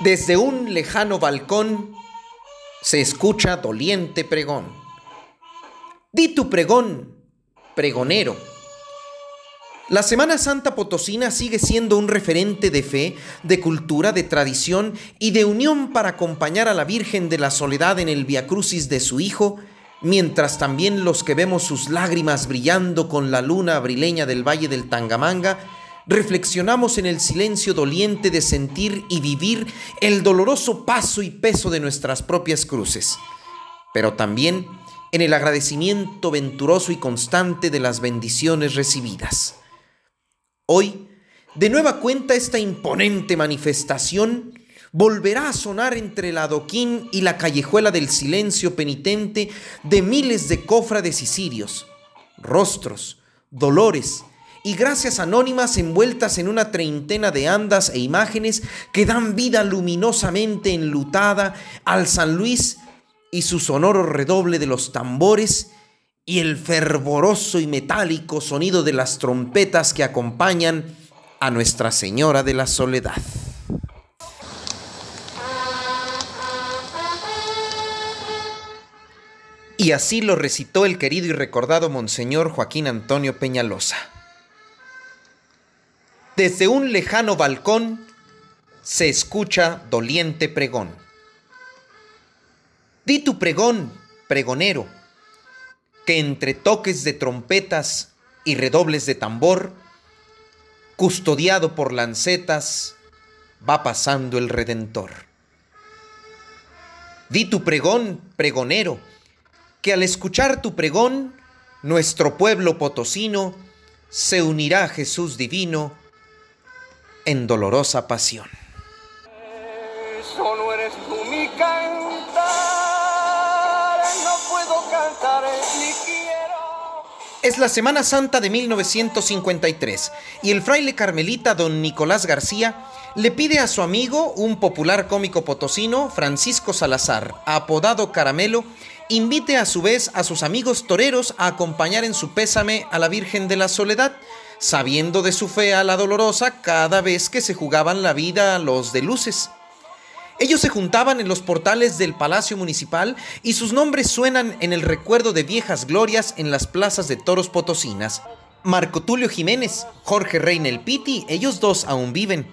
Desde un lejano balcón se escucha doliente pregón. Di tu pregón, pregonero. La Semana Santa Potosina sigue siendo un referente de fe, de cultura, de tradición y de unión para acompañar a la Virgen de la Soledad en el Via Crucis de su Hijo, mientras también los que vemos sus lágrimas brillando con la luna abrileña del Valle del Tangamanga reflexionamos en el silencio doliente de sentir y vivir el doloroso paso y peso de nuestras propias cruces, pero también en el agradecimiento venturoso y constante de las bendiciones recibidas. Hoy, de nueva cuenta, esta imponente manifestación volverá a sonar entre el adoquín y la callejuela del silencio penitente de miles de cofrades y sirios, rostros, dolores, y gracias anónimas envueltas en una treintena de andas e imágenes que dan vida luminosamente enlutada al San Luis y su sonoro redoble de los tambores y el fervoroso y metálico sonido de las trompetas que acompañan a Nuestra Señora de la Soledad. Y así lo recitó el querido y recordado Monseñor Joaquín Antonio Peñalosa. Desde un lejano balcón se escucha doliente pregón. Di tu pregón, pregonero, que entre toques de trompetas y redobles de tambor, custodiado por lancetas, va pasando el Redentor. Di tu pregón, pregonero, que al escuchar tu pregón, nuestro pueblo potosino se unirá a Jesús divino en dolorosa pasión. Solo eres tú mi cantar, no puedo cantar ni quiero. Es la Semana Santa de 1953 y el fraile carmelita don Nicolás García le pide a su amigo, un popular cómico potosino, Francisco Salazar, apodado Caramelo, invite a su vez a sus amigos toreros a acompañar en su pésame a la Virgen de la Soledad, sabiendo de su fe a la dolorosa cada vez que se jugaban la vida a los de luces. Ellos se juntaban en los portales del Palacio Municipal y sus nombres suenan en el recuerdo de viejas glorias en las plazas de toros potosinas. Marco Tulio Jiménez, Jorge Reynel Piti, ellos dos aún viven.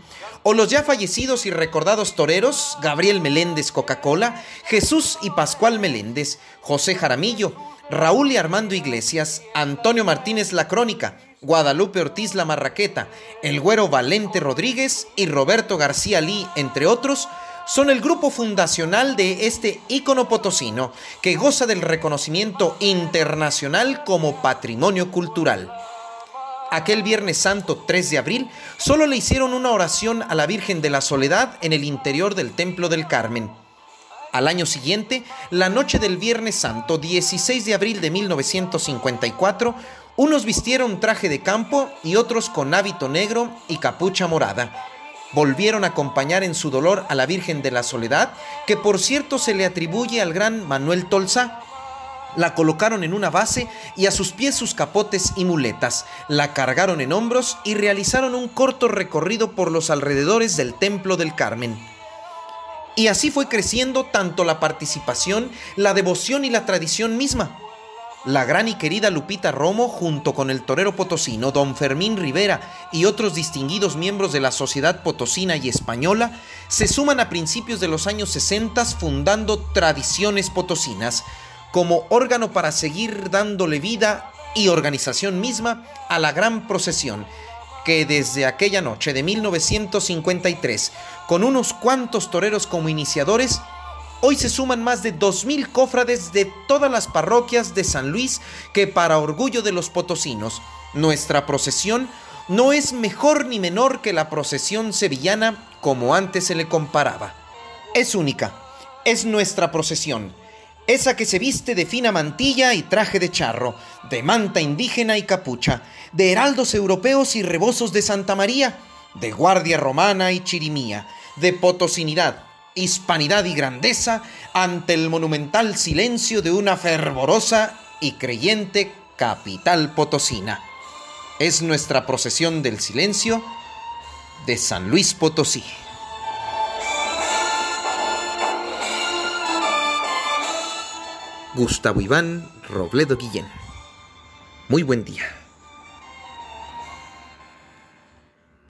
O los ya fallecidos y recordados toreros, Gabriel Meléndez Coca-Cola, Jesús y Pascual Meléndez, José Jaramillo, Raúl y Armando Iglesias, Antonio Martínez La Crónica, Guadalupe Ortiz La Marraqueta, el güero Valente Rodríguez y Roberto García Lee, entre otros, son el grupo fundacional de este ícono potosino que goza del reconocimiento internacional como patrimonio cultural. Aquel Viernes Santo 3 de abril solo le hicieron una oración a la Virgen de la Soledad en el interior del Templo del Carmen. Al año siguiente, la noche del Viernes Santo 16 de abril de 1954, unos vistieron traje de campo y otros con hábito negro y capucha morada. Volvieron a acompañar en su dolor a la Virgen de la Soledad, que por cierto se le atribuye al gran Manuel Tolsa. La colocaron en una base y a sus pies sus capotes y muletas. La cargaron en hombros y realizaron un corto recorrido por los alrededores del Templo del Carmen. Y así fue creciendo tanto la participación, la devoción y la tradición misma la gran y querida Lupita Romo, junto con el torero potosino don Fermín Rivera y otros distinguidos miembros de la sociedad potosina y española, se suman a principios de los años 60 fundando Tradiciones Potosinas, como órgano para seguir dándole vida y organización misma a la gran procesión, que desde aquella noche de 1953, con unos cuantos toreros como iniciadores, Hoy se suman más de 2.000 cofrades de todas las parroquias de San Luis que para orgullo de los potosinos, nuestra procesión no es mejor ni menor que la procesión sevillana como antes se le comparaba. Es única, es nuestra procesión, esa que se viste de fina mantilla y traje de charro, de manta indígena y capucha, de heraldos europeos y rebosos de Santa María, de guardia romana y chirimía, de potosinidad, hispanidad y grandeza ante el monumental silencio de una fervorosa y creyente capital potosina. Es nuestra procesión del silencio de San Luis Potosí. Gustavo Iván Robledo Guillén. Muy buen día.